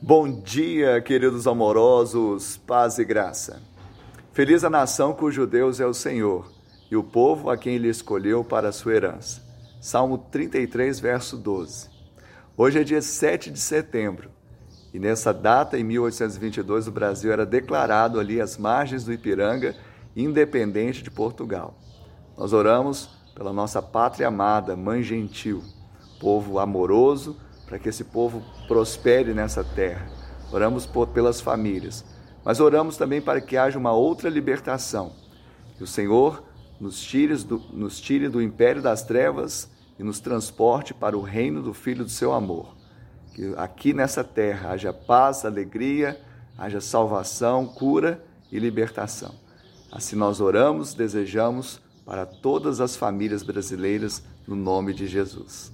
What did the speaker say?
Bom dia, queridos amorosos, paz e graça. Feliz a nação cujo Deus é o Senhor e o povo a quem ele escolheu para a sua herança. Salmo 33, verso 12. Hoje é dia 7 de setembro e nessa data, em 1822, o Brasil era declarado ali às margens do Ipiranga, independente de Portugal. Nós oramos pela nossa pátria amada, Mãe Gentil, povo amoroso, para que esse povo prospere nessa terra. Oramos por, pelas famílias, mas oramos também para que haja uma outra libertação. Que o Senhor nos tire do, nos tire do império das trevas e nos transporte para o reino do Filho do seu amor. Que aqui nessa terra haja paz, alegria, haja salvação, cura e libertação. Assim nós oramos, desejamos para todas as famílias brasileiras, no nome de Jesus.